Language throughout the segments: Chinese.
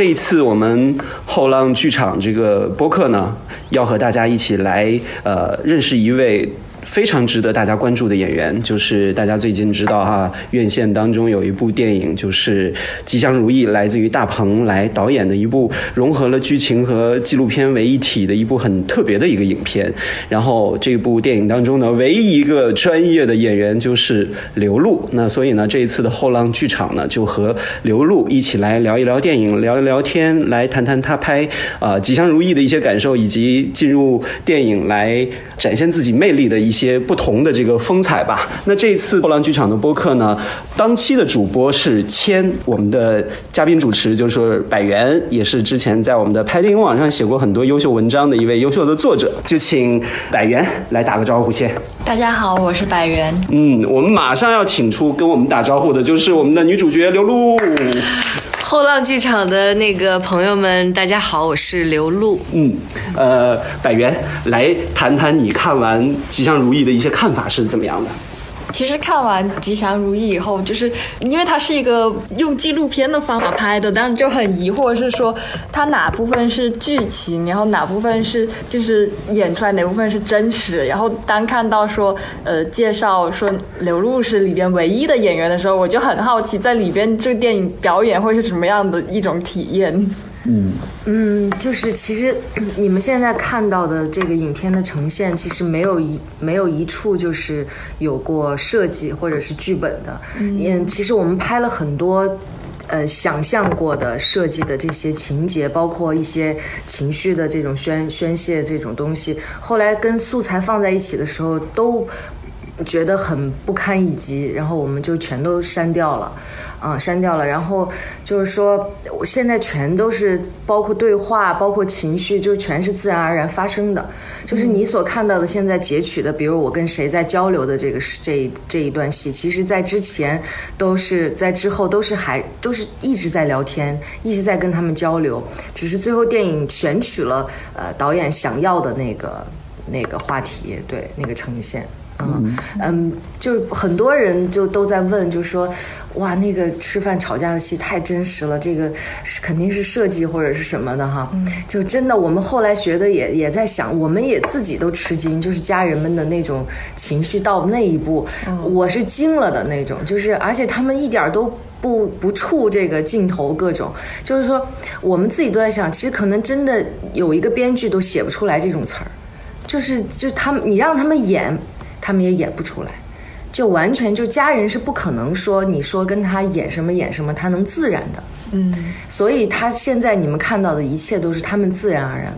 这一次我们后浪剧场这个播客呢，要和大家一起来呃认识一位。非常值得大家关注的演员，就是大家最近知道哈，院线当中有一部电影，就是《吉祥如意》，来自于大鹏来导演的一部融合了剧情和纪录片为一体的一部很特别的一个影片。然后这部电影当中呢，唯一一个专业的演员就是刘露。那所以呢，这一次的后浪剧场呢，就和刘露一起来聊一聊电影，聊一聊天，来谈谈他拍啊《吉祥如意》的一些感受，以及进入电影来展现自己魅力的一。些些不同的这个风采吧。那这一次后浪剧场的播客呢，当期的主播是千，我们的嘉宾主持就是百元，也是之前在我们的拍电影网上写过很多优秀文章的一位优秀的作者。就请百元来打个招呼先。大家好，我是百元。嗯，我们马上要请出跟我们打招呼的，就是我们的女主角刘露。后浪剧场的那个朋友们，大家好，我是刘露。嗯，呃，百元来谈谈你看完《吉祥如意》的一些看法是怎么样的？其实看完《吉祥如意》以后，就是因为它是一个用纪录片的方法拍的，但是就很疑惑，是说它哪部分是剧情，然后哪部分是就是演出来，哪部分是真实。然后当看到说呃介绍说刘露是里边唯一的演员的时候，我就很好奇，在里边这个电影表演会是什么样的一种体验。嗯嗯，就是其实 你们现在看到的这个影片的呈现，其实没有一没有一处就是有过设计或者是剧本的。嗯，其实我们拍了很多，呃，想象过的设计的这些情节，包括一些情绪的这种宣宣泄这种东西，后来跟素材放在一起的时候，都觉得很不堪一击，然后我们就全都删掉了。啊，删掉了。然后就是说，我现在全都是包括对话，包括情绪，就全是自然而然发生的。就是你所看到的现在截取的，比如我跟谁在交流的这个这这一段戏，其实在之前都是在之后都是还都是一直在聊天，一直在跟他们交流。只是最后电影选取了呃导演想要的那个那个话题，对那个呈现。嗯嗯，就很多人就都在问，就说，哇，那个吃饭吵架的戏太真实了，这个是肯定是设计或者是什么的哈。就真的，我们后来学的也也在想，我们也自己都吃惊，就是家人们的那种情绪到那一步，我是惊了的那种，就是而且他们一点都不不触这个镜头，各种就是说，我们自己都在想，其实可能真的有一个编剧都写不出来这种词儿，就是就他们你让他们演。他们也演不出来，就完全就家人是不可能说你说跟他演什么演什么，他能自然的，嗯，所以他现在你们看到的一切都是他们自然而然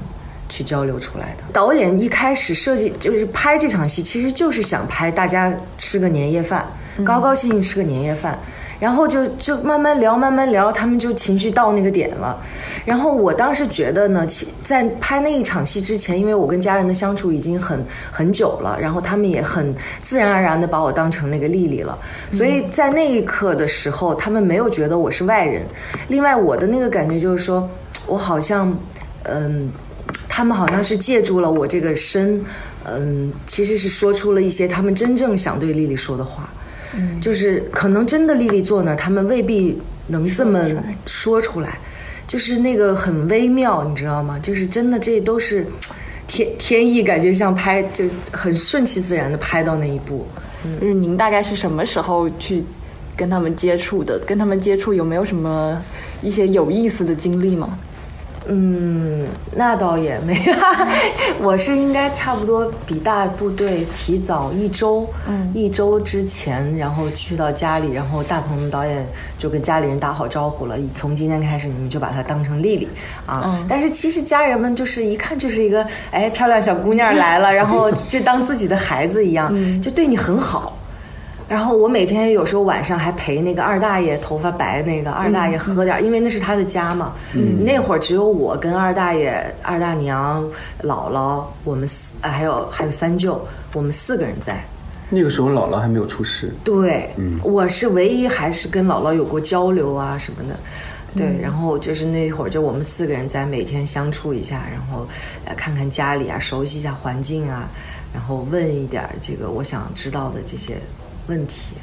去交流出来的。导演一开始设计就是拍这场戏，其实就是想拍大家吃个年夜饭，高高兴兴吃个年夜饭。然后就就慢慢聊，慢慢聊，他们就情绪到那个点了。然后我当时觉得呢，其在拍那一场戏之前，因为我跟家人的相处已经很很久了，然后他们也很自然而然的把我当成那个丽丽了。所以在那一刻的时候，他们没有觉得我是外人。另外，我的那个感觉就是说，我好像，嗯，他们好像是借助了我这个身，嗯，其实是说出了一些他们真正想对丽丽说的话。就是可能真的丽丽坐那儿，他们未必能这么说出来，就是那个很微妙，你知道吗？就是真的，这都是 天天意，感觉像拍就很顺其自然的拍到那一步。就是您大概是什么时候去跟他们接触的？跟他们接触有没有什么一些有意思的经历吗？嗯，那倒也没有，我是应该差不多比大部队提早一周，嗯，一周之前，然后去到家里，然后大鹏导演就跟家里人打好招呼了，从今天开始你们就把她当成丽丽啊。但是其实家人们就是一看就是一个哎漂亮小姑娘来了，然后就当自己的孩子一样，就对你很好。然后我每天有时候晚上还陪那个二大爷，头发白那个二大爷喝点，因为那是他的家嘛。那会儿只有我跟二大爷、二大娘、姥姥，我们四还有还有三舅，我们四个人在。那个时候姥姥还没有出世。对，我是唯一还是跟姥姥有过交流啊什么的。对，然后就是那会儿就我们四个人在每天相处一下，然后呃看看家里啊，熟悉一下环境啊，然后问一点这个我想知道的这些。问题，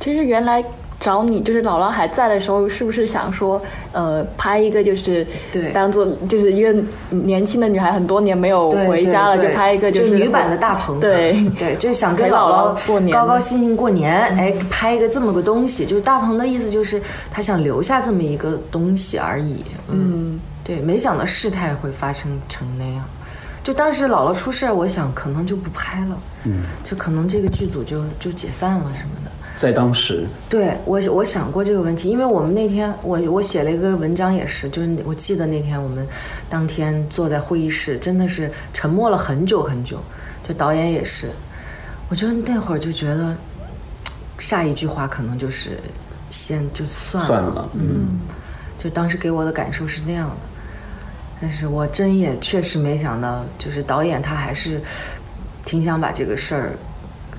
其实原来找你，就是姥姥还在的时候，是不是想说，呃，拍一个就是对。当做就是一个年轻的女孩，很多年没有回家了，就拍一个就是女版的大鹏，对。对，就是想跟姥姥姥过年。高高兴兴过年，哎，拍一个这么个东西，就是大鹏的意思就是他想留下这么一个东西而已，嗯，对，没想到事态会发生成那样。就当时姥姥出事儿，我想可能就不拍了，嗯，就可能这个剧组就就解散了什么的。在当时，对我，我想过这个问题，因为我们那天我我写了一个文章，也是，就是我记得那天我们当天坐在会议室，真的是沉默了很久很久，就导演也是，我就那会儿就觉得，下一句话可能就是先就算了，算了，嗯，就当时给我的感受是那样的，但是我真也确实没想到，就是导演他还是挺想把这个事儿，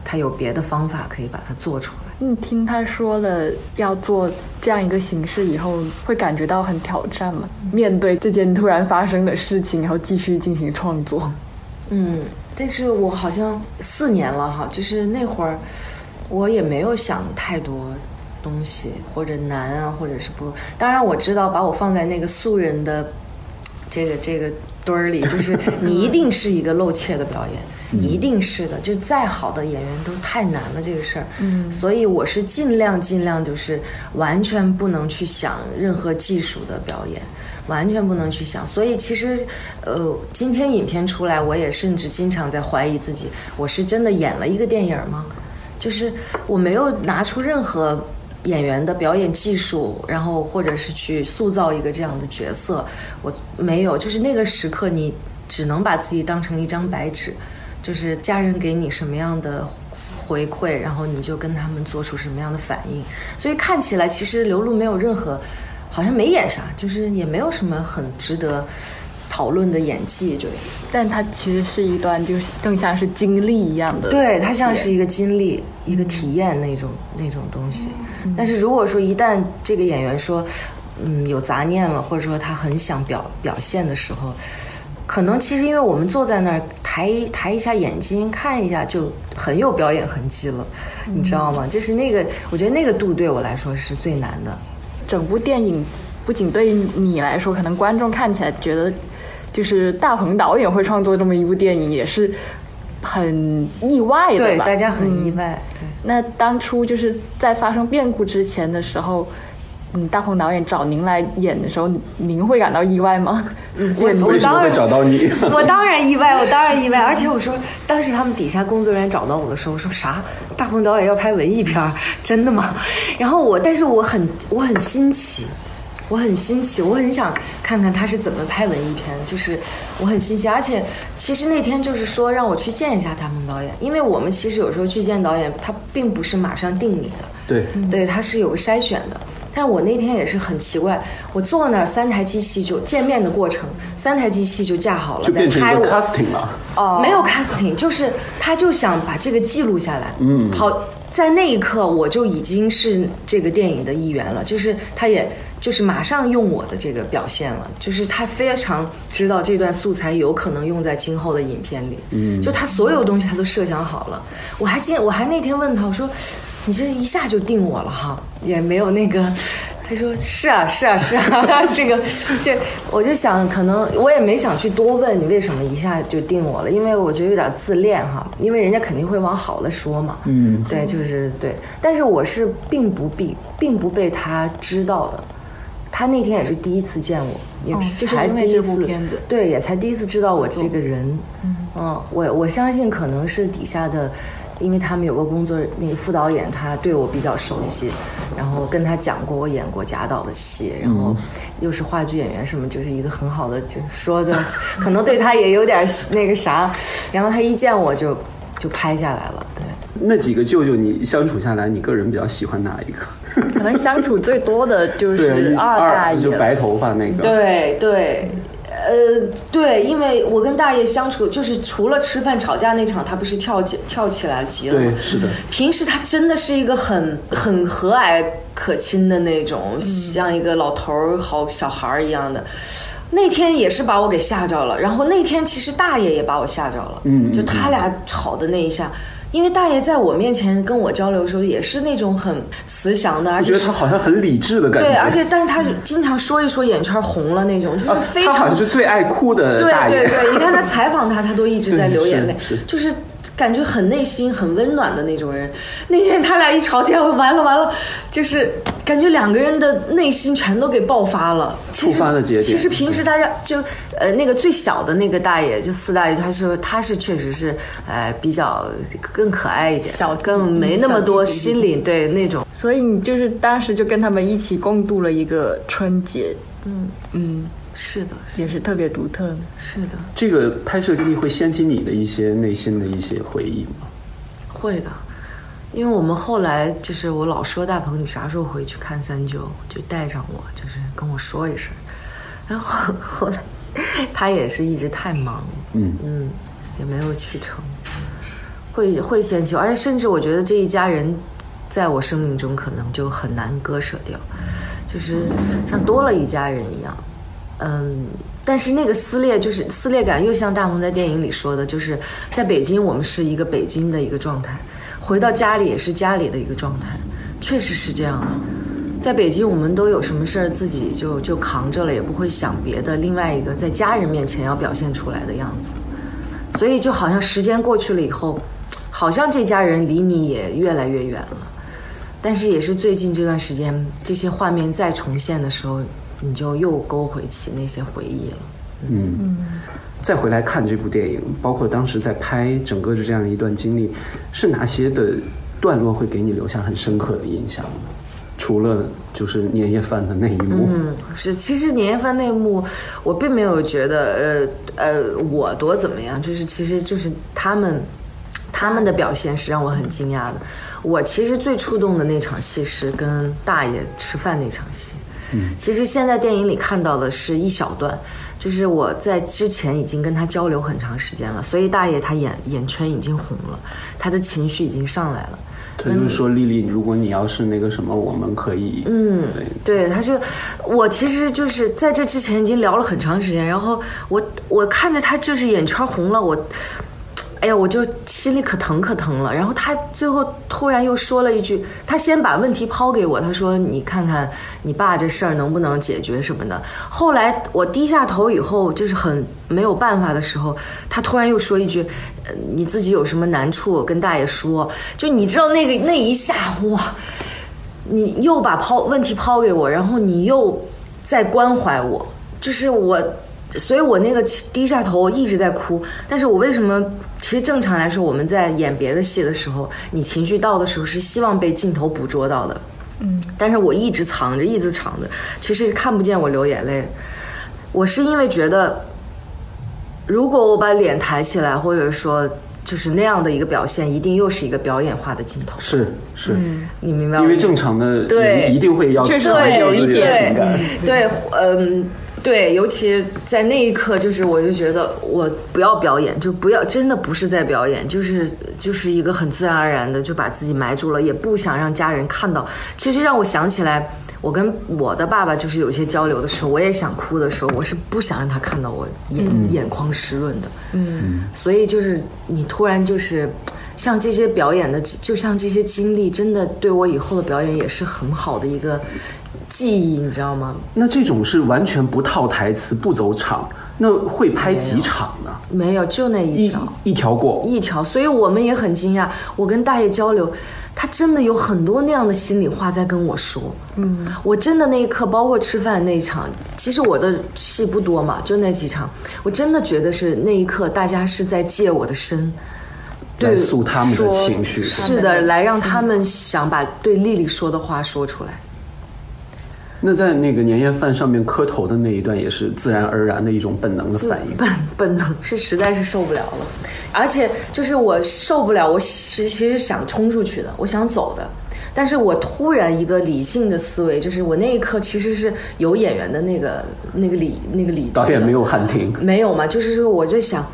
他有别的方法可以把它做出来。你听他说了要做这样一个形式以后，会感觉到很挑战吗？面对这件突然发生的事情，然后继续进行创作。嗯，但是我好像四年了哈，就是那会儿我也没有想太多东西，或者难啊，或者是不。当然我知道，把我放在那个素人的这个这个堆儿里，就是 你一定是一个露怯的表演，一定是的。就再好的演员都太难了这个事儿，嗯，所以我是尽量尽量就是完全不能去想任何技术的表演。完全不能去想，所以其实，呃，今天影片出来，我也甚至经常在怀疑自己，我是真的演了一个电影吗？就是我没有拿出任何演员的表演技术，然后或者是去塑造一个这样的角色，我没有。就是那个时刻，你只能把自己当成一张白纸，就是家人给你什么样的回馈，然后你就跟他们做出什么样的反应。所以看起来，其实刘露没有任何。好像没演啥，就是也没有什么很值得讨论的演技，就。但它其实是一段，就是更像是经历一样的。对，它像是一个经历、一个体验那种那种东西。但是如果说一旦这个演员说，嗯，有杂念了，或者说他很想表表现的时候，可能其实因为我们坐在那儿抬抬一下眼睛看一下，就很有表演痕迹了，你知道吗？就是那个，我觉得那个度对我来说是最难的。整部电影不仅对于你来说，可能观众看起来觉得，就是大鹏导演会创作这么一部电影，也是很意外的对，大家很意外。对，那当初就是在发生变故之前的时候，嗯，大鹏导演找您来演的时候，您会感到意外吗？我我当然找到你？我当然意外，我当然意外，而且我说，当时他们底下工作人员找到我的时候，我说啥？大鹏导演要拍文艺片，真的吗？然后我，但是我很我很新奇，我很新奇，我很想看看他是怎么拍文艺片，就是我很新奇，而且其实那天就是说让我去见一下大鹏导演，因为我们其实有时候去见导演，他并不是马上定你的，对，对，他是有个筛选的。但我那天也是很奇怪，我坐那儿三台机器就见面的过程，三台机器就架好了，就在变成 casting 了。哦。没有 casting，就是他就想把这个记录下来。嗯，好，在那一刻我就已经是这个电影的一员了，就是他也就是马上用我的这个表现了，就是他非常知道这段素材有可能用在今后的影片里。嗯，就他所有东西他都设想好了。我还记，我还那天问他，我说你这一下就定我了哈，也没有那个。他说是啊是啊是啊，这个这我就想，可能我也没想去多问你为什么一下就定我了，因为我觉得有点自恋哈，因为人家肯定会往好了说嘛，嗯，对，就是对，但是我是并不必并不被他知道的，他那天也是第一次见我，也是才第一次，对，也才第一次知道我这个人，嗯，我我相信可能是底下的。因为他们有个工作，那个副导演他对我比较熟悉，然后跟他讲过我演过贾导的戏，然后又是话剧演员什么，就是一个很好的，就说的 可能对他也有点那个啥，然后他一见我就就拍下来了，对。那几个舅舅，你相处下来，你个人比较喜欢哪一个？可能相处最多的就，是二大爷。就白头发那个。对对，呃，对，因为我跟大爷相处，就是除了吃饭吵架那场，他不是跳起跳起来急了吗？对，是的。平时他真的是一个很很和蔼可亲的那种，像一个老头儿、好小孩儿一样的。那天也是把我给吓着了，然后那天其实大爷也把我吓着了，嗯嗯就他俩吵的那一下，因为大爷在我面前跟我交流的时候，也是那种很慈祥的，而且觉得且他好像很理智的感觉。对，而且但是他经常说一说眼圈红了那种，就是啊非常他好像是最爱哭的对大爷。对对，你看他采访他，他都一直在流眼泪就是感觉很内心、很温暖的那种人。那天他俩一吵架，完了完了，就是感觉两个人的内心全都给爆发了。其实触发的节点其实平时大家就呃那个最小的那个大爷，就四大爷，他说他是确实是呃比较更可爱一点，小更没那么多心理对那种。所以你就是当时就跟他们一起共度了一个春节，嗯嗯，是的，也是特别独特的。是的，这个拍摄经历会掀起你的一些内心的一些回忆吗？会的。因为我们后来就是我老说大鹏，你啥时候回去看三九，就带上我，就是跟我说一声。然后后来他也是一直太忙，嗯嗯，也没有去成，会会掀起，而且甚至我觉得这一家人在我生命中可能就很难割舍掉，就是像多了一家人一样，嗯。但是那个撕裂，就是撕裂感，又像大鹏在电影里说的，就是在北京，我们是一个北京的一个状态，回到家里也是家里的一个状态，确实是这样的。在北京，我们都有什么事儿自己就就扛着了，也不会想别的。另外一个，在家人面前要表现出来的样子，所以就好像时间过去了以后，好像这家人离你也越来越远了。但是也是最近这段时间，这些画面再重现的时候，你就又勾回起那些回忆了。嗯。再回来看这部电影，包括当时在拍整个的这样一段经历，是哪些的段落会给你留下很深刻的印象呢？除了就是年夜饭的那一幕，嗯，是，其实年夜饭那一幕，我并没有觉得呃呃我多怎么样，就是其实就是他们他们的表现是让我很惊讶的。我其实最触动的那场戏是跟大爷吃饭那场戏。嗯，其实现在电影里看到的是一小段，就是我在之前已经跟他交流很长时间了，所以大爷他眼眼圈已经红了，他的情绪已经上来了。他就是说丽丽，如果你要是那个什么，我们可以，嗯，对，他就我其实就是在这之前已经聊了很长时间，然后我我看着他就是眼圈红了，我。哎呀，我就心里可疼可疼了。然后他最后突然又说了一句，他先把问题抛给我，他说：“你看看你爸这事儿能不能解决什么的。”后来我低下头以后，就是很没有办法的时候，他突然又说一句：“呃，你自己有什么难处跟大爷说。”就你知道那个 那一下，哇！你又把抛问题抛给我，然后你又在关怀我，就是我，所以我那个低下头，我一直在哭。但是我为什么？其实正常来说，我们在演别的戏的时候，你情绪到的时候是希望被镜头捕捉到的，嗯。但是我一直藏着，一直藏着，其实看不见我流眼泪。我是因为觉得，如果我把脸抬起来，或者说就是那样的一个表现，一定又是一个表演化的镜头。是是，你明白吗？因为正常的对人一定会要确实强调自己的有一点情感。对，嗯，对，尤其在那一刻，就是我就觉得我不要表演，就不要，真的不是在表演，就是就是一个很自然而然的就把自己埋住了，也不想让家人看到。其实让我想起来，我跟我的爸爸就是有些交流的时候，我也想哭的时候，我是不想让他看到我眼、眼眶湿润的。嗯，所以就是你突然就是。像这些表演的，就像这些经历，真的对我以后的表演也是很好的一个记忆，你知道吗？那这种是完全不套台词、不走场，那会拍几场呢？没有，就那一一条，一条过。一条。所以我们也很惊讶。我跟大爷交流，他真的有很多那样的心里话在跟我说。嗯，我真的那一刻，包括吃饭那一场，其实我的戏不多嘛，就那几场，我真的觉得是那一刻，大家是在借我的身。来对诉他们的情绪是的，来让他们想把对丽丽说的话说出来。那在那个年夜饭上面磕头的那一段，也是自然而然的一种本能的反应。本本能是实在是受不了了，而且就是我受不了，我其其实想冲出去的，我想走的，但是我突然一个理性的思维，就是我那一刻其实是有演员的那个那个理那个理导演没有喊停，没有嘛，就是说我在想，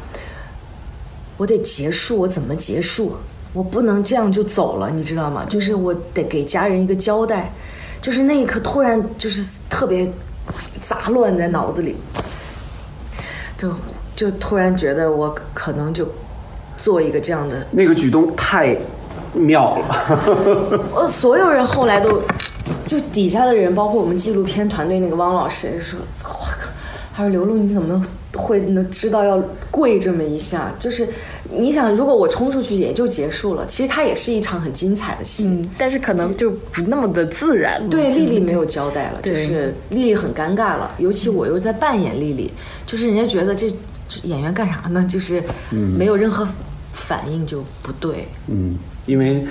我得结束，我怎么结束？我不能这样就走了，你知道吗？就是我得给家人一个交代。就是那一刻突然就是特别杂乱在脑子里，就就突然觉得我可能就做一个这样的。那个举动太妙了。呃，所有人后来都，就底下的人，包括我们纪录片团队那个汪老师说：“我靠，他说刘露你怎么会能知道要跪这么一下？就是你想，如果我冲出去也就结束了，其实它也是一场很精彩的戏。嗯，但是可能就不那么的自然了。对，丽丽没有交代了，就是丽丽很尴尬了，尤其我又在扮演丽丽，就是人家觉得这这演员干啥呢？就是没有任何反应就不对。嗯，因为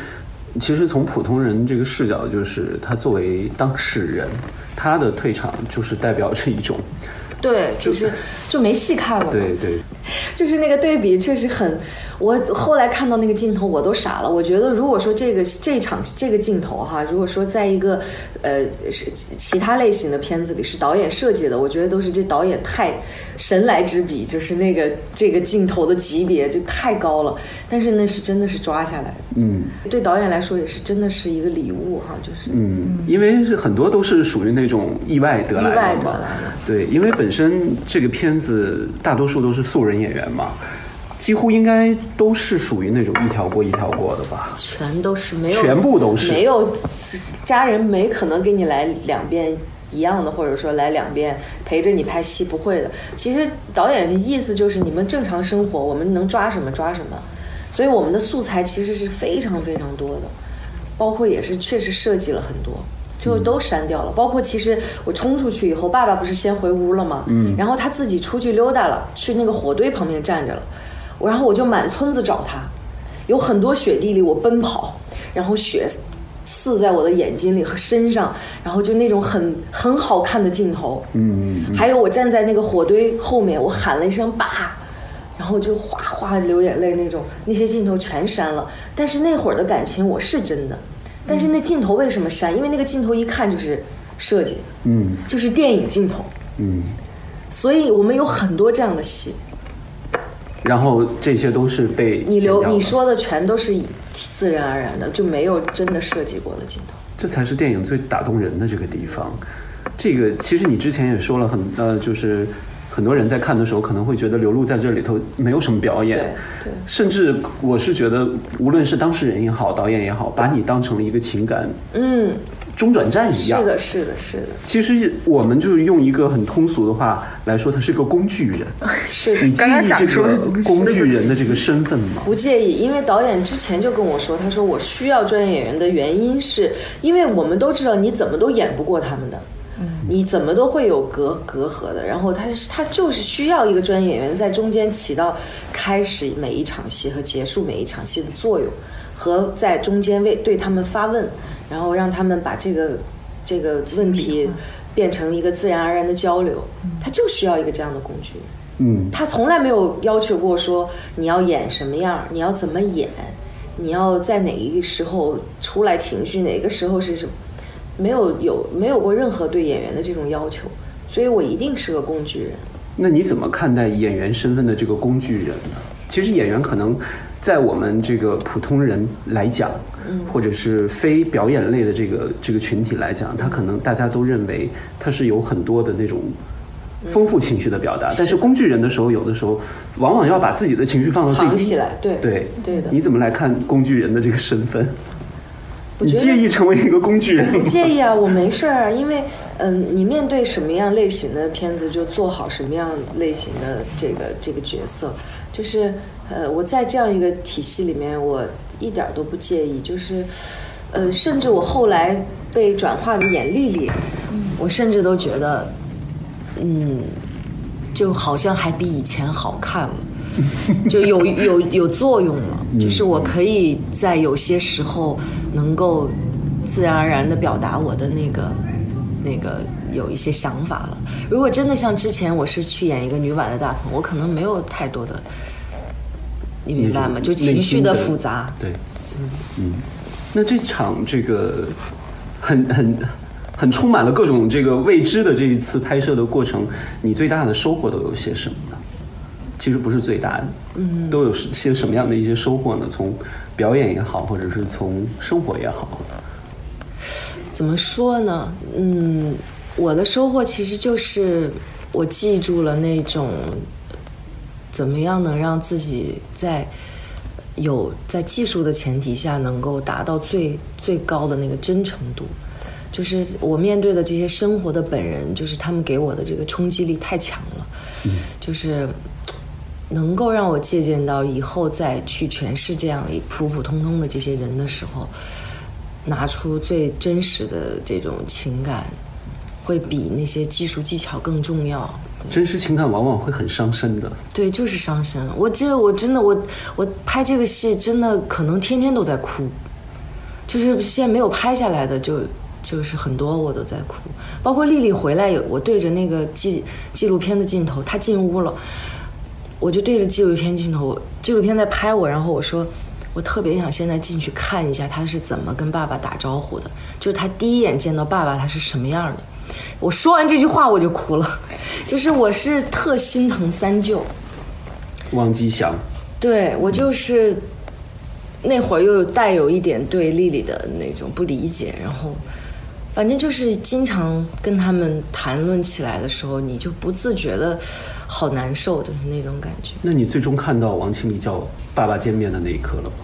其实从普通人这个视角，就是他作为当事人，他的退场就是代表着一种，对，就是就没细看了。对对，就是那个对比确实很，我后来看到那个镜头我都傻了。我觉得如果说这个这场这个镜头哈，如果说在一个呃是其他类型的片子里是导演设计的，我觉得都是这导演太神来之笔，就是那个这个镜头的级别就太高了。但是那是真的是抓下来的，嗯对导演来说也是真的是一个礼物哈，就是嗯，因为是很多都是属于那种意外得来的意外得来的。对，因为本身这个片子大多数都是素人演员嘛，几乎应该都是属于那种一条过一条过的吧。全都是没有，全部都是没有家人没可能给你来两遍一样的，或者说来两遍陪着你拍戏，不会的。其实导演的意思就是你们正常生活，我们能抓什么抓什么，所以我们的素材其实是非常非常多的，包括也是确实设计了很多。就都删掉了，包括其实我冲出去以后，爸爸不是先回屋了吗？嗯，然后他自己出去溜达了，去那个火堆旁边站着了，我然后我就满村子找他，有很多雪地里我奔跑，然后雪刺在我的眼睛里和身上，然后就那种很很好看的镜头。嗯，还有我站在那个火堆后面，我喊了一声“爸”，然后就哗哗流眼泪那种，那些镜头全删了。但是那会儿的感情我是真的，但是那镜头为什么删？因为那个镜头一看就是设计的，嗯就是电影镜头，嗯，所以我们有很多这样的戏。然后这些都是被你留你说的全都是自然而然的，就没有真的设计过的镜头。这才是电影最打动人的这个地方。这个其实你之前也说了很呃，就是很多人在看的时候可能会觉得刘露在这里头没有什么表演，对对甚至我是觉得无论是当事人也好，导演也好，把你当成了一个情感嗯，中转站一样。是的，是的，是的，其实我们就是用一个很通俗的话来说，他是个工具人。是的你。介意这个工具人的这个身份吗？不介意，因为导演之前就跟我说，他说我需要专业演员的原因是，因为我们都知道你怎么都演不过他们的，你怎么都会有隔隔阂的。然后他他就是需要一个专业演员在中间起到开始每一场戏和结束每一场戏的作用，和在中间为对他们发问，然后让他们把这个这个问题变成一个自然而然的交流。他就需要一个这样的工具。嗯，他从来没有要求过说你要演什么样，你要怎么演，你要在哪一个时候出来情绪，哪个时候是什么，没有有没有过任何对演员的这种要求，所以我一定是个工具人。那你怎么看待演员身份的这个工具人呢？其实演员可能在我们这个普通人来讲，或者是非表演类的这个这个群体来讲，他可能大家都认为他是有很多的那种丰富情绪的表达，但是工具人的时候，有的时候往往要把自己的情绪放到最低藏起来，对对对的你怎么来看工具人的这个身份？你介意成为一个工具人不？介意啊，我没事儿啊，因为嗯，你面对什么样类型的片子，就做好什么样类型的这个这个角色，就是呃，我在这样一个体系里面，我一点儿都不介意，就是呃，甚至我后来被转化为演丽丽，我甚至都觉得，嗯，就好像还比以前好看了。就有有有作用了，就是我可以在有些时候能够自然而然的表达我的那个那个有一些想法了。如果真的像之前我是去演一个女版的大鹏，我可能没有太多的，你明白吗？就情绪的复杂。对，嗯，那这场这个很很很充满了各种这个未知的这一次拍摄的过程，你最大的收获都有些什么呢？其实不是最大的，嗯，都有些什么样的一些收获呢？从表演也好，或者是从生活也好，怎么说呢？嗯，我的收获其实就是我记住了那种怎么样能让自己在有在技术的前提下能够达到最最高的那个真诚度。就是我面对的这些生活的本人，就是他们给我的这个冲击力太强了，就是能够让我借鉴到以后再去诠释这样一普普通通的这些人的时候，拿出最真实的这种情感，会比那些技术技巧更重要。真实情感往往会很伤身的。对，就是伤身。我记得我真的我我拍这个戏真的可能天天都在哭，就是现在没有拍下来的就就是很多我都在哭，包括丽丽回来有我对着那个纪纪录片的镜头，她进屋了，我就对着纪录片镜头，纪录片在拍我，然后我说我特别想现在进去看一下他是怎么跟爸爸打招呼的，就是他第一眼见到爸爸他是什么样的。我说完这句话我就哭了，就是我是特心疼三舅。汪吉祥，对我就是那会儿又带有一点对丽丽的那种不理解，然后反正就是经常跟他们谈论起来的时候，你就不自觉的好难受，就是那种感觉。那你最终看到王清丽叫爸爸见面的那一刻了吗？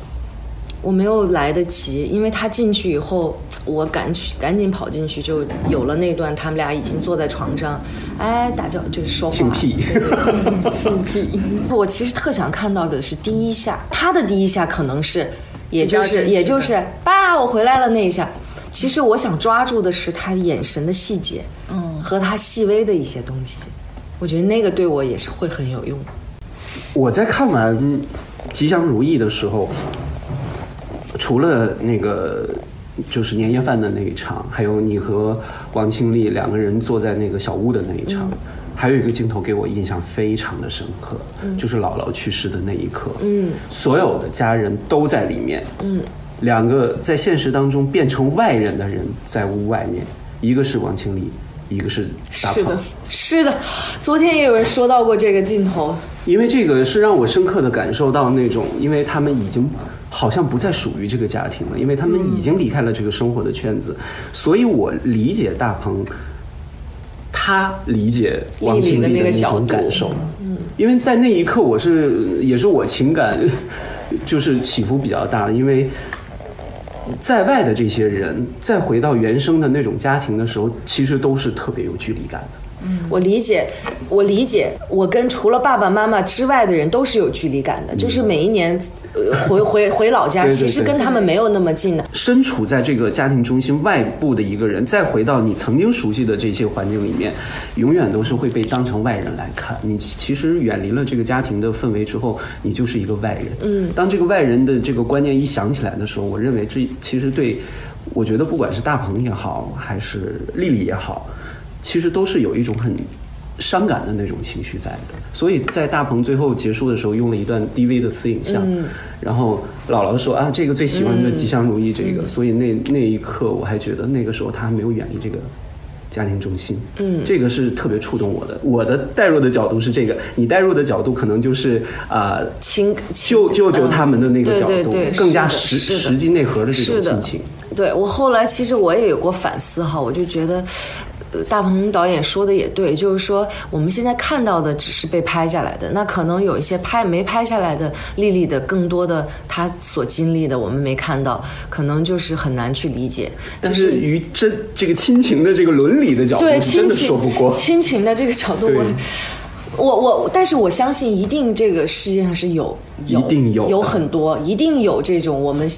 我没有来得及，因为他进去以后，我赶去赶紧跑进去，就有了那段他们俩已经坐在床上，哎，打叫就是说话，庆屁对对对 庆屁。我其实特想看到的是第一下，他的第一下可能是，也就是也就是爸，我回来了那一下。其实我想抓住的是他眼神的细节，嗯，和他细微的一些东西，我觉得那个对我也是会很有用。我在看完《吉祥如意》的时候，除了那个就是年夜饭的那一场，还有你和王庆丽两个人坐在那个小屋的那一场，还有一个镜头给我印象非常的深刻，就是姥姥去世的那一刻，嗯，所有的家人都在里面，嗯，两个在现实当中变成外人的人在屋外面，一个是王清丽，一个是大鹏是的，是的，昨天也有人说到过这个镜头，因为这个是让我深刻的感受到那种，因为他们已经好像不再属于这个家庭了，因为他们已经离开了这个生活的圈子，所以我理解大鹏，他理解王清丽的那种感受，嗯，因为在那一刻我是也是我情感就是起伏比较大，因为。在外的这些人，再回到原生的那种家庭的时候，其实都是特别有距离感的。我理解，我理解，我跟除了爸爸妈妈之外的人都是有距离感的，就是每一年，呃，回回回老家，对对其实跟他们没有那么近的。身处在这个家庭中心外部的一个人，再回到你曾经熟悉的这些环境里面，永远都是会被当成外人来看。你其实远离了这个家庭的氛围之后，你就是一个外人。嗯，当这个外人的这个观念一想起来的时候，我认为这其实对，我觉得不管是大鹏也好，还是丽丽也好，其实都是有一种很。伤感的那种情绪在的，所以在大鹏最后结束的时候用了一段 DV 的私影像，然后姥姥说啊，这个最喜欢的吉祥如意这个，所以那那一刻我还觉得那个时候他还没有远离这个家庭中心，嗯，这个是特别触动我的。我的代入的角度是这个，你代入的角度可能就是啊、亲舅舅舅他们的那个角度，对对对更加实实际内核的这种亲情。对我后来其实我也有过反思哈，我就觉得。呃大鹏导演说的也对，就是说我们现在看到的只是被拍下来的，那可能有一些拍没拍下来的丽丽的更多的她所经历的我们没看到，可能就是很难去理解。但是于真这个亲情的这个伦理的角度，对亲情说不过。亲情的这个角度，对我我我，但是我相信一定这个世界上是有一定有有很多，一定有这种我们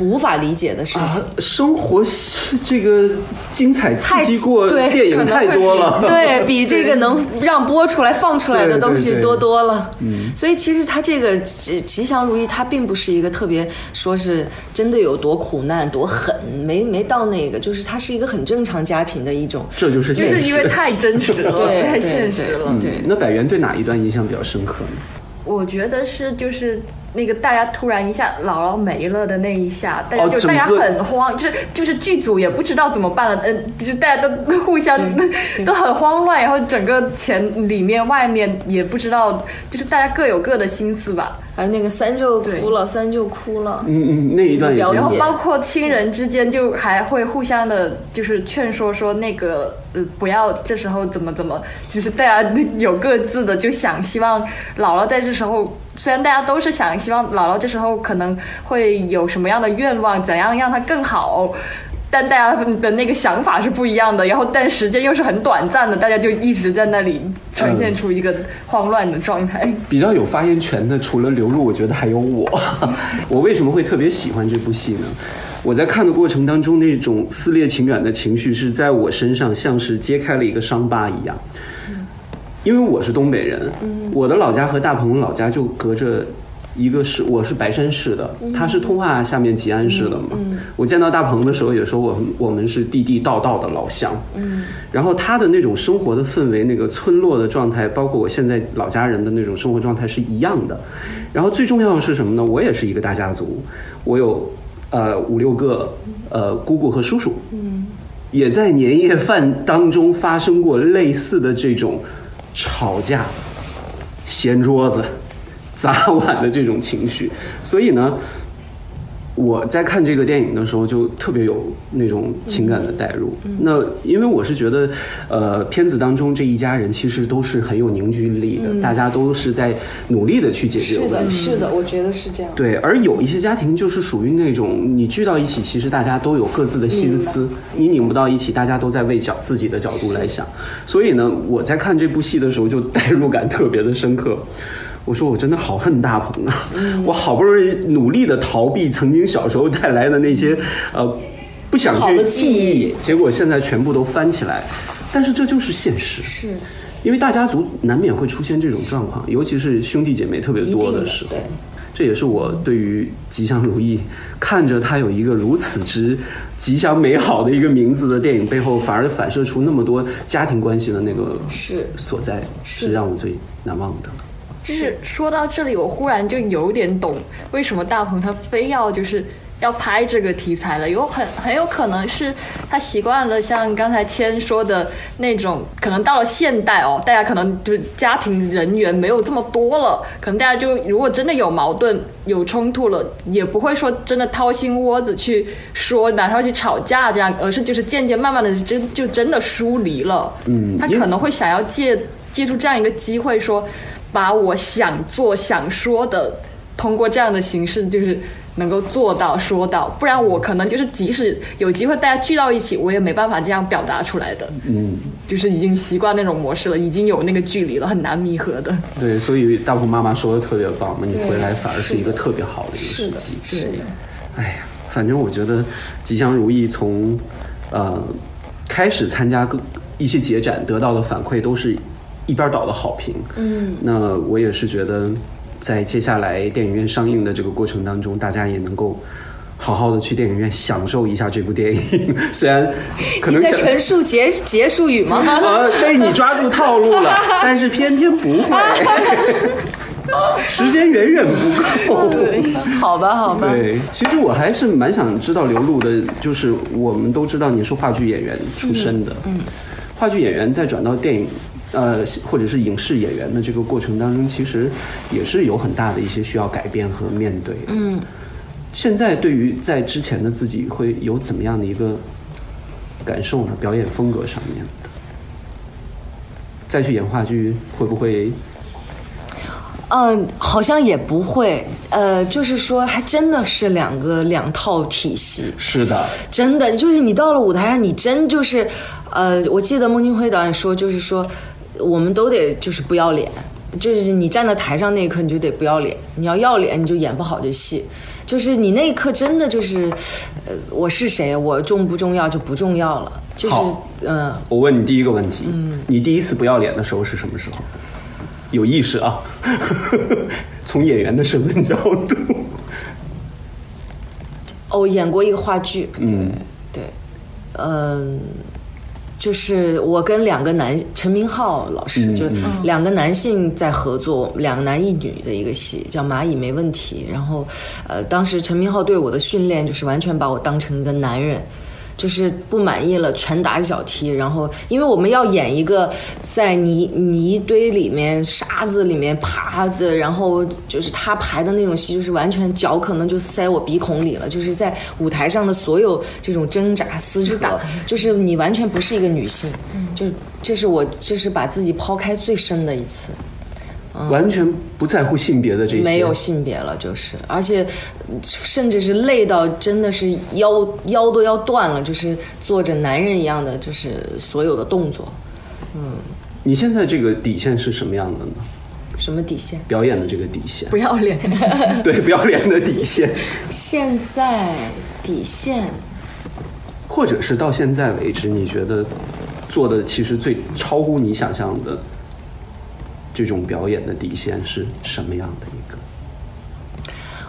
无法理解的事情。啊，生活是这个精彩刺激过对电影太多了，对 比这个能让播出来、放出来的东西多多了。嗯，所以其实它这个吉吉祥如意，它并不是一个特别说是真的有多苦难、多狠，没没到那个，就是它是一个很正常家庭的一种。这就是就现实。是因为太真实了，对太现实了。对嗯那百元对哪一段印象比较深刻呢？我觉得是就是那个大家突然一下姥姥没了的那一下，大家哦就大家很慌，就是就是剧组也不知道怎么办了，嗯、就是大家都 互相 都很慌乱，然后整个前里面外面也不知道，就是大家各有各的心思吧。还有那个三舅哭了，三舅哭了，嗯嗯，那一段也了解。然后包括亲人之间，就还会互相的，就是劝说说那个呃不要这时候怎么怎么，就是大家有各自的就想希望姥姥在这时候，虽然大家都是想希望姥姥这时候可能会有什么样的愿望，怎样让她更好。但大家的那个想法是不一样的，然后但时间又是很短暂的，大家就一直在那里呈现出一个慌乱的状态。比较有发言权的，除了刘露，我觉得还有我。我为什么会特别喜欢这部戏呢？我在看的过程当中，那种撕裂情感的情绪是在我身上像是揭开了一个伤疤一样。因为我是东北人，我的老家和大鹏老家就隔着一个市，我是白山市的，他是通化下面吉安市的嘛。我见到大鹏的时候，有时候我我们是地地道道的老乡。然后他的那种生活的氛围，那个村落的状态，包括我现在老家人的那种生活状态是一样的。然后最重要的是什么呢？我也是一个大家族，我有呃五六个呃姑姑和叔叔，也在年夜饭当中发生过类似的这种吵架、掀桌子、砸碗的这种情绪，所以呢。我在看这个电影的时候，就特别有那种情感的代入。那因为我是觉得，呃，片子当中这一家人其实都是很有凝聚力的，大家都是在努力的去解决是的，问题。是的，我觉得是这样。对，而有一些家庭就是属于那种你聚到一起，其实大家都有各自的心思，你拧不到一起，大家都在为角自己的角度来想。所以呢，我在看这部戏的时候，就代入感特别的深刻。我说我真的好恨大鹏啊！我好不容易努力的逃避曾经小时候带来的那些呃不想去的记忆忆，结果现在全部都翻起来。但是这就是现实，是因为大家族难免会出现这种状况，尤其是兄弟姐妹特别多的时候。对。这也是我对于吉祥如意看着它有一个如此之吉祥美好的一个名字的电影背后，反而反射出那么多家庭关系的那个是所在，是让我最难忘的。是说到这里，我忽然就有点懂为什么大鹏他非要就是要拍这个题材了。有很很有可能是他习惯了像刚才谦说的那种，可能到了现代哦，大家可能就家庭人员没有这么多了，可能大家就如果真的有矛盾、有冲突了，也不会说真的掏心窝子去说，哪怕去吵架这样，而是就是渐渐慢慢的真就真的疏离了。嗯他可能会想要借借助这样一个机会说。把我想做、想说的，通过这样的形式，就是能够做到、说到，不然我可能就是即使有机会大家聚到一起，我也没办法这样表达出来的。嗯，就是已经习惯那种模式了，已经有那个距离了，很难弥合的。对，所以大鹏妈妈说的特别棒嘛，你回来反而是一个特别好的一个时机。是的哎呀，反正我觉得吉祥如意从呃开始参加各一些节展得到的反馈都是一边倒的好评。嗯，那我也是觉得，在接下来电影院上映的这个过程当中，大家也能够。好好的去电影院享受一下这部电影，虽然可能在陈述结结束语吗？呃，被你抓住套路了，但是偏偏不会，时间远远不够。好吧，好吧。对，其实我还是蛮想知道刘露的，就是我们都知道你是话剧演员出身的，嗯，话剧演员再转到电影。呃，或者是影视演员的这个过程当中，其实也是有很大的一些需要改变和面对。嗯，现在对于在之前的自己会有怎么样的一个感受呢？表演风格上面的，再去演话剧会不会？嗯，好像也不会。呃，就是说，还真的是两个两套体系。是的，真的，就是你到了舞台上，你真就是，呃，我记得孟京辉导演说，就是说，我们都得就是不要脸，就是你站在台上那一刻，你就得不要脸，你要要脸，你就演不好这戏。就是你那一刻真的就是，呃，我是谁，我重不重要就不重要了。就是好，嗯、我问你第一个问题，你第一次不要脸的时候是什么时候？有意识啊，从演员的身份角度，哦，演过一个话剧，对、嗯对，嗯、就是我跟两个男陈明昊老师，嗯就两个男性在合作，两个男一女的一个戏，叫《蚂蚁没问题》。然后，呃，当时陈明昊对我的训练就是完全把我当成一个男人。就是不满意了，拳打脚踢。然后，因为我们要演一个在泥泥堆里面、沙子里面爬的，然后就是他排的那种戏，就是完全脚可能就塞我鼻孔里了。就是在舞台上的所有这种挣扎撕扯，就是你完全不是一个女性，就这是我这是把自己抛开最深的一次。完全不在乎性别的这些，没有性别了，就是，而且甚至是累到真的是腰腰都要断了，就是做着男人一样的，就是所有的动作，嗯。你现在这个底线是什么样的呢？什么底线？表演的这个底线。不，要脸。对，不要脸的底线，现在底线，或者是到现在为止，你觉得做的其实最超乎你想象的这种表演的底线是什么样的一个？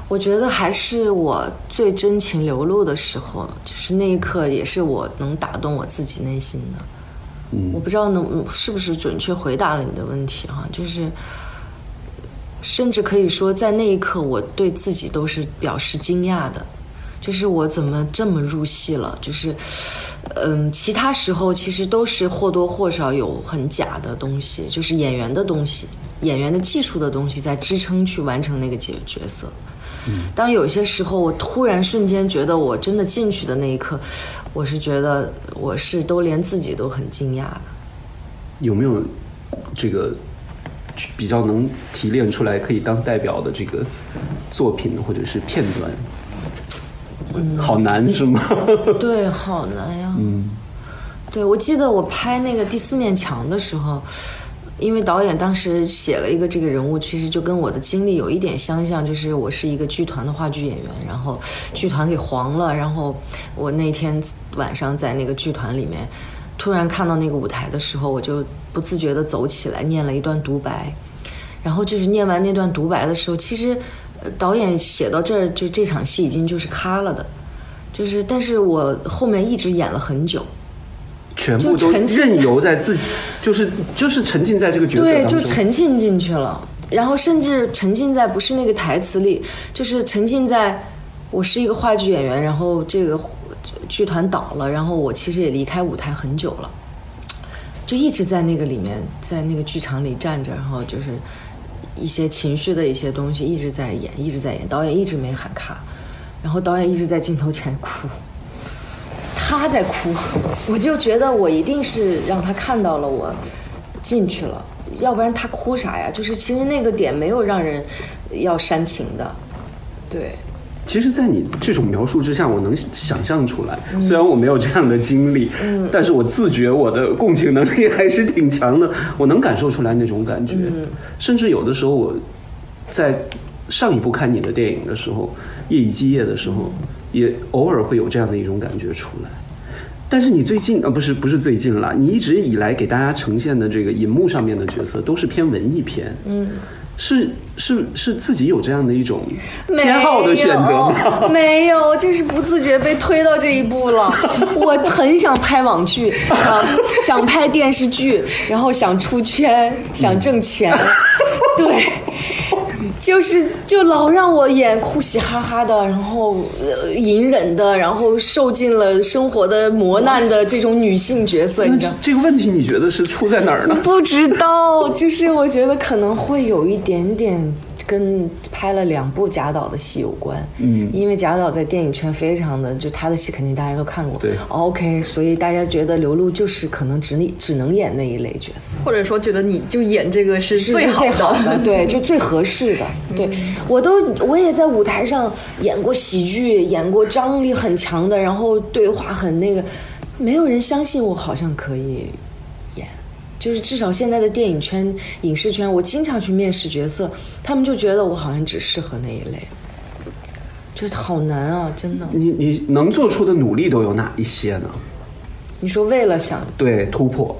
我觉得还是我最真情流露的时候，就是那一刻，也是我能打动我自己内心的。嗯我不知道能是不是准确回答了你的问题哈，就是，甚至可以说，在那一刻，我对自己都是表示惊讶的，就是我怎么这么入戏了？就是，嗯，其他时候其实都是或多或少有很假的东西，就是演员的东西，演员的技术的东西在支撑去完成那个角角色。当有些时候，我突然瞬间觉得我真的进去的那一刻，我是觉得我是都连自己都很惊讶的。有没有这个比较能提炼出来可以当代表的这个作品或者是片段？嗯，好难是吗？对，好难呀。嗯，对，我记得我拍那个第四面墙的时候，因为导演当时写了一个这个人物，其实就跟我的经历有一点相像，就是我是一个剧团的话剧演员，然后剧团给黄了，然后我那天晚上在那个剧团里面，突然看到那个舞台的时候，我就不自觉地走起来，念了一段独白。然后就是念完那段独白的时候，其实呃导演写到这儿，就这场戏已经就是咔了的，就是但是我后面一直演了很久，全部都任由在自己，就是就是沉浸在这个角色对。就沉浸进去了，然后甚至沉浸在不是那个台词里，就是沉浸在我是一个话剧演员，然后这个剧团倒了，然后我其实也离开舞台很久了，就一直在那个里面，在那个剧场里站着，然后就是一些情绪的一些东西一直在演，一直在演，导演一直没喊卡，然后导演一直在镜头前哭。他在哭，我就觉得我一定是让他看到了我进去了，要不然他哭啥呀？就是其实那个点没有让人要煽情的，对，其实，在你这种描述之下，我能想象出来。嗯虽然我没有这样的经历，但是我自觉我的共情能力还是挺强的，我能感受出来那种感觉。嗯甚至有的时候，我在上一部看你的电影的时候，《夜以继夜》的时候，也偶尔会有这样的一种感觉出来。但是你最近啊，不是不是最近了，你一直以来给大家呈现的这个银幕上面的角色都是偏文艺片，嗯，是是是自己有这样的一种偏好的选择吗？没有，就是不自觉被推到这一步了。我很想拍网剧，想想拍电视剧，然后想出圈，想挣钱，对。就是就老让我演哭嘻哈哈的，然后呃隐忍的，然后受尽了生活的磨难的这种女性角色，你知道那？这个问题你觉得是出在哪儿呢？不知道，就是我觉得可能会有一点点跟拍了两部贾导的戏有关。嗯，因为贾导在电影圈非常的，就他的戏肯定大家都看过。对，OK，所以大家觉得刘露就是可能只只能演那一类角色。或者说觉得你就演这个是是最好的，对，就最合适的。对我都我也在舞台上演过喜剧，演过张力很强的，然后对话很那个，没有人相信我好像可以演。就是至少现在的电影圈、影视圈，我经常去面试角色，他们就觉得我好像只适合那一类，就是好难啊，真的。你你能做出的努力都有哪一些呢？你说为了想，对，突破。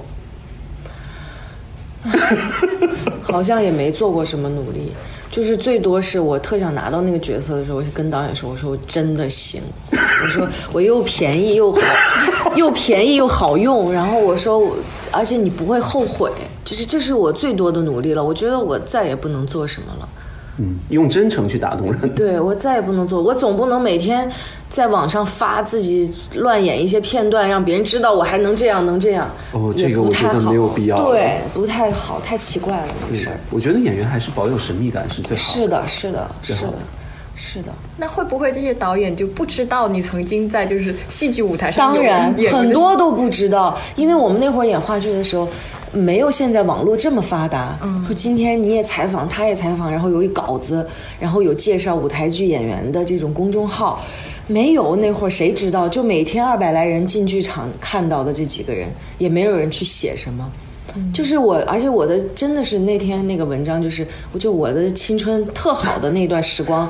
好像也没做过什么努力，就是最多是我特想拿到那个角色的时候，我就跟导演说：“我说我真的行，我说我又便宜又好，又便宜又好用，然后我说我，而且你不会后悔，就是这是我最多的努力了。我觉得我再也不能做什么了，嗯，用真诚去打动人。对我再也不能做，我总不能每天在网上发自己乱演一些片段，让别人知道我还能这样能这样。哦这个我觉得没有必要对，不太好，太奇怪了这个事儿。我觉得演员还是保有神秘感是最好的。是的，是的是的，是的。那会不会这些导演就不知道你曾经在就是戏剧舞台上当然很多都不知道，因为我们那会儿演话剧的时候，没有现在网络这么发达。嗯，说今天你也采访，他也采访，然后有一稿子，然后有介绍舞台剧演员的这种公众号。没有那会儿谁知道？就每天二百来人进剧场看到的这几个人，也没有人去写什么。就是我，而且我的真的是那天那个文章，就是我就我的青春特好的那段时光，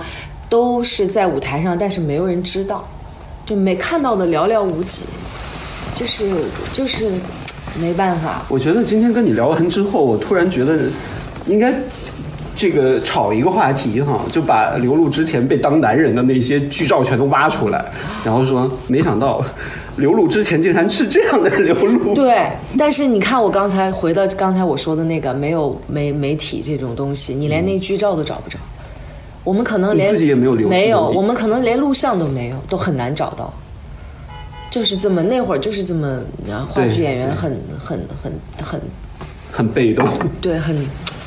都是在舞台上，但是没有人知道，就没看到的寥寥无几，就是就是没办法。我觉得今天跟你聊完之后，我突然觉得应该这个炒一个话题哈，就把刘露之前被当男人的那些剧照全都挖出来，然后说没想到刘露之前竟然是这样的刘露。对，但是你看，我刚才回到刚才我说的那个，没有媒媒体这种东西，你连那剧照都找不着。我们可能连自己也没有留没有，我们可能连录像都没有，都很难找到。就是这么那会儿就是这么，然后话剧演员很很很很很被动。对，很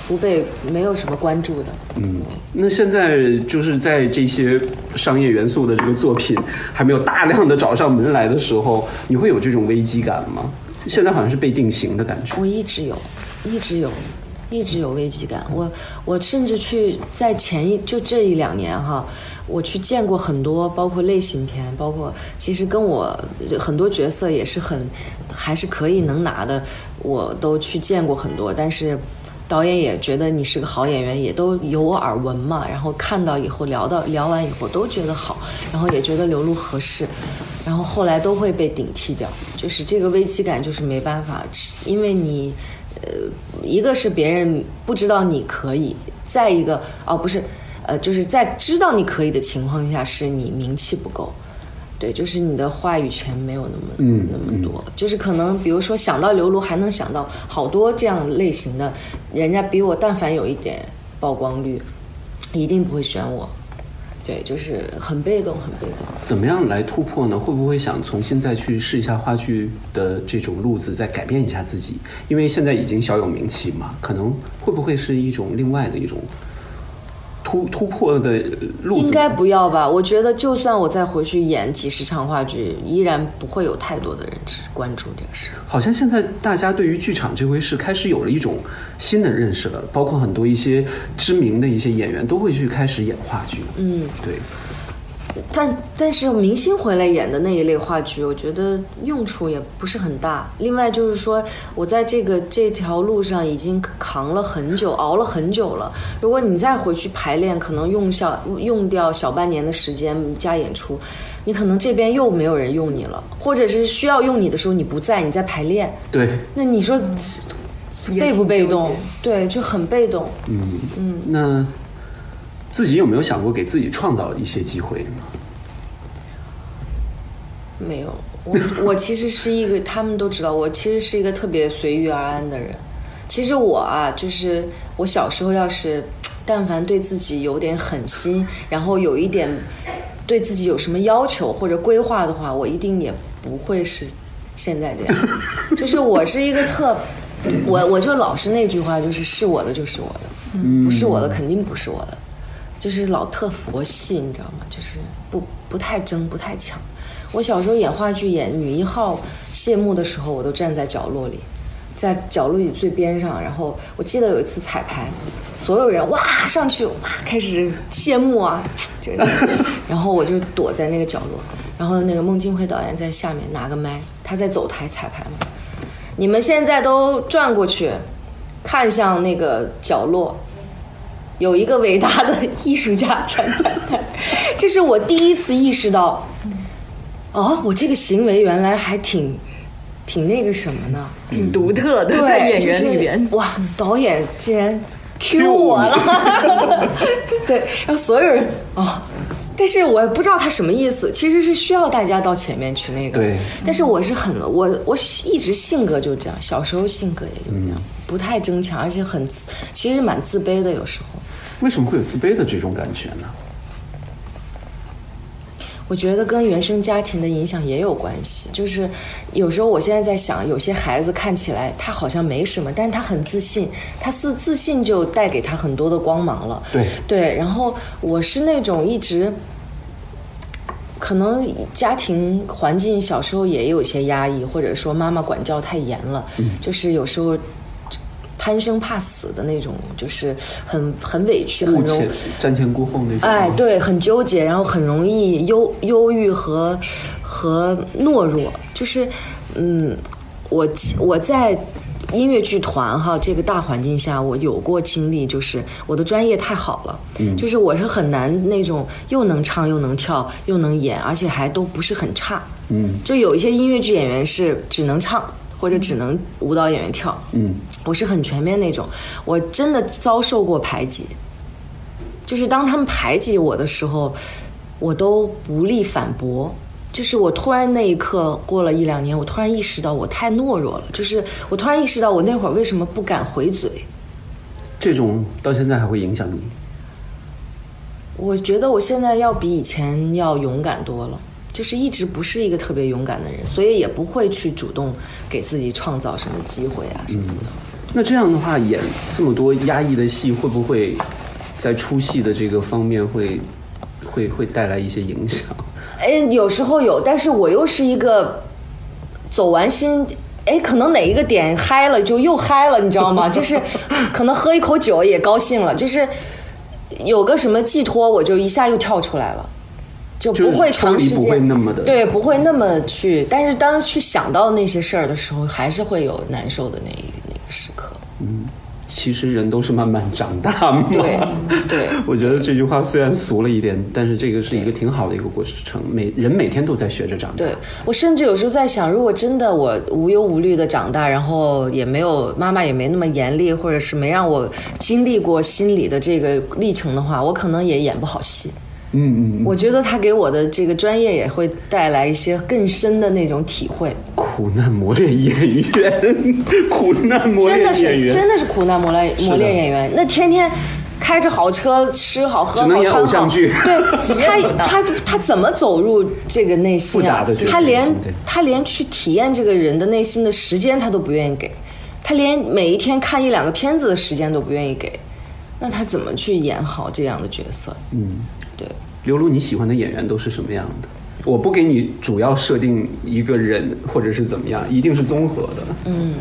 不被没有什么关注的。嗯，那现在就是在这些商业元素的这个作品还没有大量的找上门来的时候，你会有这种危机感吗？现在好像是被定型的感觉。我一直有，一直有，一直有危机感。我我甚至去在前一就这一两年哈，我去见过很多，包括类型片，包括其实跟我很多角色也是很还是可以能拿的，我都去见过很多，但是。导演也觉得你是个好演员，也都有耳闻嘛。然后看到以后聊到聊完以后都觉得好，然后也觉得刘露合适，然后后来都会被顶替掉。就是这个危机感，就是没办法，因为你，呃，一个是别人不知道你可以，再一个哦不是，呃，就是在知道你可以的情况下，是你名气不够。对，就是你的话语权没有那么、嗯那么多，就是可能比如说想到刘露，还能想到好多这样类型的，人家比我但凡有一点曝光率，一定不会选我。对，就是很被动，很被动。怎么样来突破呢？会不会想从现在去试一下话剧的这种路子，再改变一下自己？因为现在已经小有名气嘛，可能会不会是一种另外的一种突突破的路？应该不要吧？我觉得就算我再回去演几十场话剧，依然不会有太多的人去关注这个事。好像现在大家对于剧场这回事开始有了一种新的认识了，包括很多一些知名的一些演员都会去开始演话剧。嗯，对，但但是明星回来演的那一类话剧，我觉得用处也不是很大。另外就是说，我在这个这条路上已经扛了很久，熬了很久了。如果你再回去排练，可能用小用掉小半年的时间加演出，你可能这边又没有人用你了，或者是需要用你的时候你不在，你在排练，对，那你说也被不被动？对，就很被动。嗯嗯，那自己有没有想过给自己创造一些机会？没有，我 我其实是一个，他们都知道，我其实是一个特别随遇而安的人。其实我啊，就是我小时候要是，但凡对自己有点狠心，然后有一点对自己有什么要求或者规划的话，我一定也不会是现在这样。就是我是一个特，我我就老是那句话，就是是我的就是我的，不是我的肯定不是我的。就是老特佛系，你知道吗？就是不不太争，不太抢。我小时候演话剧，演女一号谢幕的时候，我都站在角落里，在角落里最边上。然后我记得有一次彩排，所有人哇上去哇开始谢幕啊，就 然后我就躲在那个角落。然后那个孟京辉导演在下面拿个麦，他在走台彩排嘛。你们现在都转过去，看向那个角落，有一个伟大的艺术家站在那儿，这是我第一次意识到，哦，我这个行为原来还挺挺那个什么呢？挺独特的，对，在演就是员里边。哇，导演竟然 Q 我了，对，让所有人啊。但是我也不知道他什么意思，其实是需要大家到前面去那个。对。但是我是很我我一直性格就这样，小时候性格也就这样，不太争强，而且很自其实蛮自卑的，有时候为什么会有自卑的这种感觉呢？我觉得跟原生家庭的影响也有关系。就是有时候我现在在想，有些孩子看起来他好像没什么，但是他很自信，他自自信就带给他很多的光芒了。对对，然后我是那种一直。可能家庭环境小时候也有一些压抑，或者说妈妈管教太严了，就是有时候贪生怕死的那种，就是很很委屈，很顾容前瞻前顾后那种。哎，，对，很纠结，然后很容易忧忧郁和和懦弱，就是嗯，我我在音乐剧团哈这个大环境下，我有过经历，就是我的专业太好了，嗯，就是我是很难那种又能唱又能跳又能演，而且还都不是很差，嗯，就有一些音乐剧演员是只能唱或者只能舞蹈演员跳，嗯，我是很全面那种，我真的遭受过排挤，就是当他们排挤我的时候，我都无力反驳。就是我突然那一刻过了一两年，我突然意识到我太懦弱了。就是我突然意识到我那会儿为什么不敢回嘴。这种到现在还会影响你。我觉得我现在要比以前要勇敢多了，就是一直不是一个特别勇敢的人，所以也不会去主动给自己创造什么机会啊什么的。那这样的话，演这么多压抑的戏，会不会在出戏的这个方面会会会带来一些影响？哎，有时候有，但是我又是一个走完心，哎，可能哪一个点嗨了就又嗨了，你知道吗？就是可能喝一口酒也高兴了，就是有个什么寄托，我就一下又跳出来了。就不会长时间，就是抽离不会那么的对，不会那么去。但是当去想到那些事儿的时候，还是会有难受的那一那个时刻。嗯其实人都是慢慢长大嘛。对对我觉得这句话虽然俗了一点，但是这个是一个挺好的一个过程。每人每天都在学着长大。对我甚至有时候在想，如果真的我无忧无虑的长大，然后也没有妈妈也没那么严厉，或者是没让我经历过心理的这个历程的话，我可能也演不好戏。嗯嗯，我觉得他给我的这个专业也会带来一些更深的那种体会，苦难磨练演员，苦难磨真的是练演员，真的是苦难磨练磨练演员。那天天开着好车，吃好喝好穿好，对 他他他怎么走入这个内心啊？他连他连去体验这个人的内心的时间他都不愿意给，他连每一天看一两个片子的时间都不愿意给，那他怎么去演好这样的角色？嗯，对。刘璐，你喜欢的演员都是什么样的？我不给你主要设定一个人，或者是怎么样，一定是综合的。嗯，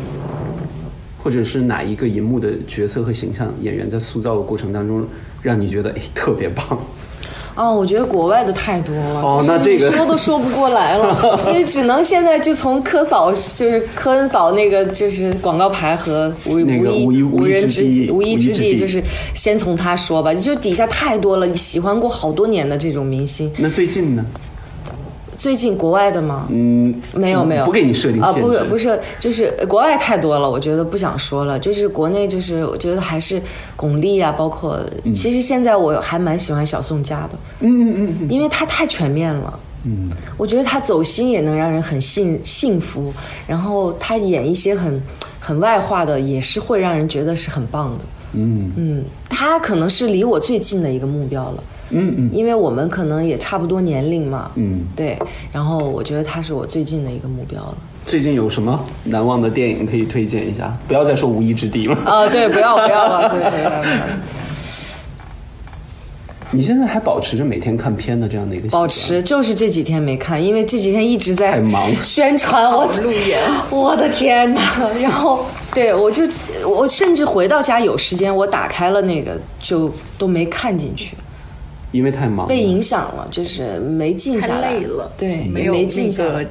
或者是哪一个银幕的角色和形象演员在塑造的过程当中，让你觉得哎特别棒。哦，我觉得国外的太多了，哦就是那这个你说都说不过来了，因为只能现在就从科嫂，就是科恩嫂那个就是广告牌和无那个无无一无人之之地无一之地，无一之地就是先从他说吧，就底下太多了，你喜欢过好多年的这种明星，那最近呢？最近国外的吗？嗯，没有没有，不给你设定啊。不是不是，就是呃国外太多了，我觉得不想说了。就是国内，就是我觉得还是巩俐啊，包括、其实现在我还蛮喜欢小宋佳的，嗯嗯嗯因为她太全面了。嗯，我觉得她走心也能让人很幸幸福，然后她演一些很很外化的，也是会让人觉得是很棒的。嗯嗯，她可能是离我最近的一个目标了。嗯嗯因为我们可能也差不多年龄嘛，嗯。对，然后我觉得他是我最近的一个目标了。最近有什么难忘的电影可以推荐一下？不要再说《无依之地》了。呃，对，不要不要了，对对对，你现在还保持着每天看片的这样的一个习惯保持就是这几天没看，因为这几天一直在太忙宣传我 路演，我的天哪！然后对我就我甚至回到家有时间，我打开了那个就都没看进去，因为太忙被影响了，就是没静下太来，累了，对，没有没静那下来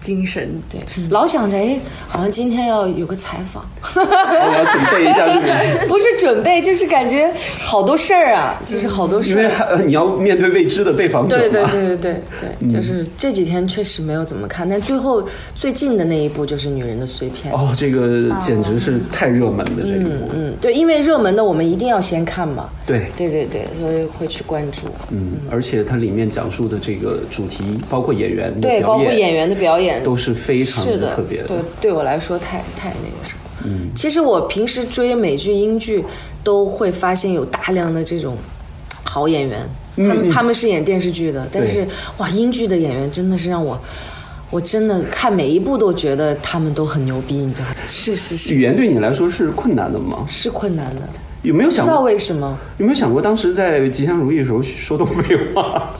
精神，对，老想着哎，好像今天要有个采访，我要准备一下这个，不是准备，就是感觉好多事儿啊，就是好多事儿。为还呃你要面对未知的被访者嘛。对对对对对对，就是这几天确实没有怎么看，但最后最近的那一部就是《女人的碎片》。哦，这个简直是太热门的这一部。嗯，对，因为热门的我们一定要先看嘛。对，对对对，所以会去关注。嗯，而且它里面讲述的这个主题，包括演员的对，表包括演员的表演都是非常是的特别的。对，对我来说太太那个什么。嗯，其实我平时追美剧、英剧，都会发现有大量的这种好演员，他们、他们是演电视剧的，但是哇，英剧的演员真的是让我。我真的看每一部都觉得他们都很牛逼，你知道吗？是是是。语言对你来说是困难的吗？是困难的。有没有想知道为什么？有没有想过当时在吉祥如意的时候说东北话？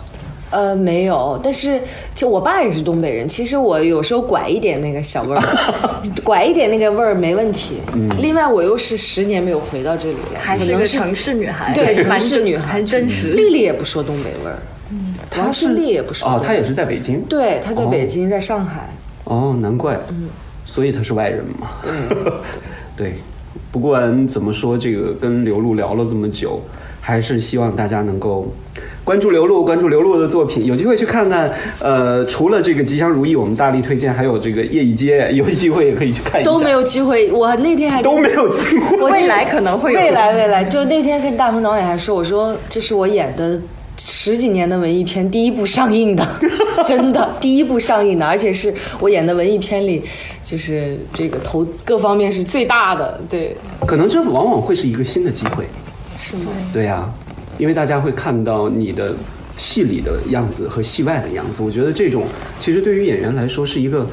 呃，没有。但是就我爸也是东北人，其实我有时候拐一点那个小味儿，拐一点那个味儿没问题。嗯。另外，我又是十年没有回到这里了，还是个城市女孩。对，城市女孩，真实。丽丽也不说东北味儿。嗯。王心丽也不说。哦，她也是在北京。对，她在北京，在上海。哦，难怪。嗯。所以她是外人嘛。对。对。不管怎么说，这个跟刘璐聊了这么久，还是希望大家能够关注刘露，关注刘露的作品，有机会去看看。呃，除了这个《吉祥如意》，我们大力推荐，还有这个《夜一街》，有机会也可以去看一下。都没有机会，我那天还都没有机会。未来可能会有。未来，未来，就那天跟大鹏导演还说，我说这是我演的十几年的文艺片第一部上映的，真的第一部上映的，而且是我演的文艺片里。就是这个投各方面是最大的，对。可能这往往会是一个新的机会，是吗？对呀，因为大家会看到你的戏里的样子和戏外的样子。我觉得这种其实对于演员来说是一个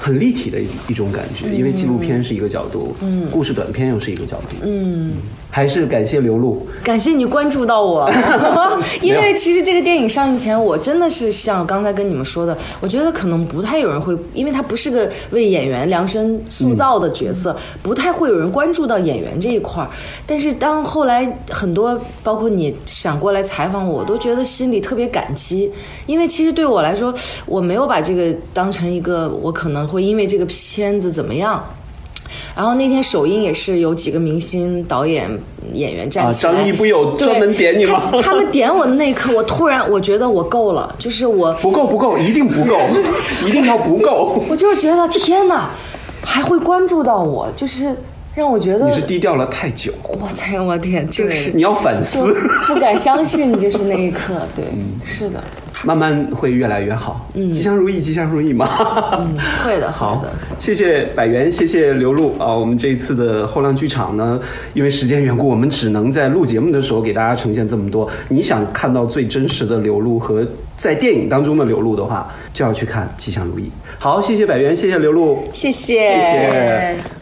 很立体的一一种感觉，因为纪录片是一个角度，嗯，故事短片又是一个角度，嗯。还是感谢刘露，感谢你关注到我，因为其实这个电影上映前，我真的是像刚才跟你们说的，我觉得可能不太有人会，因为他不是个为演员量身塑造的角色，不太会有人关注到演员这一块儿。但是当后来很多，包括你想过来采访我，我都觉得心里特别感激，因为其实对我来说，我没有把这个当成一个我可能会因为这个片子怎么样。然后那天首映也是有几个明星、导演、演员站起来。张译不有专门点你吗？他们点我的那一刻，我突然我觉得我够了，就是我不够不够，一定不够，一定要不够。我就是觉得天哪，还会关注到我，就是让我觉得你是低调了太久。我天，我天，就是你要反思，不敢相信，就是那一刻，对，是的。慢慢会越来越好，嗯，吉祥如意，吉祥如意嘛，嗯，会的，好的，谢谢百元，谢谢刘露啊，我们这一次的后浪剧场呢，因为时间缘故，我们只能在录节目的时候给大家呈现这么多。你想看到最真实的刘露和在电影当中的刘露的话，就要去看吉祥如意。好，谢谢百元，谢谢刘露，谢谢，谢谢。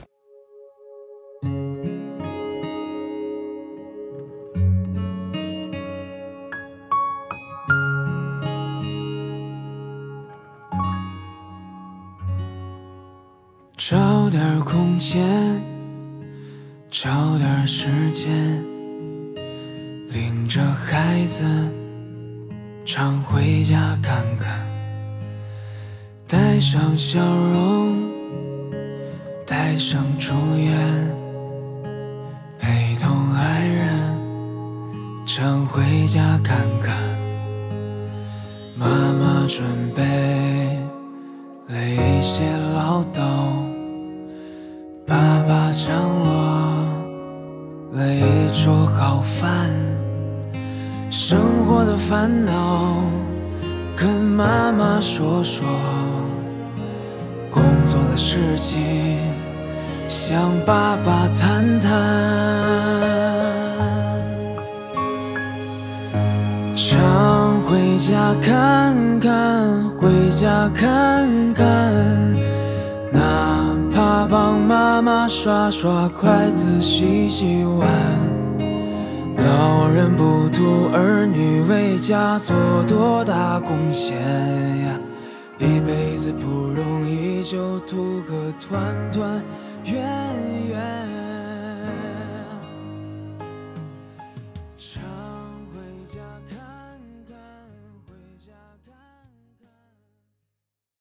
找点空闲，找点时间，领着孩子常回家看看，带上笑容，带上祝愿，陪同爱人常回家看看，妈妈准备了一些唠叨。烦恼跟妈妈说说，工作的事情向爸爸谈谈，常回家看看，回家看看哪怕帮妈妈刷刷筷子、洗洗碗，老人不图儿女为家做多大贡献呀？一辈子不容易就图个团团圆圆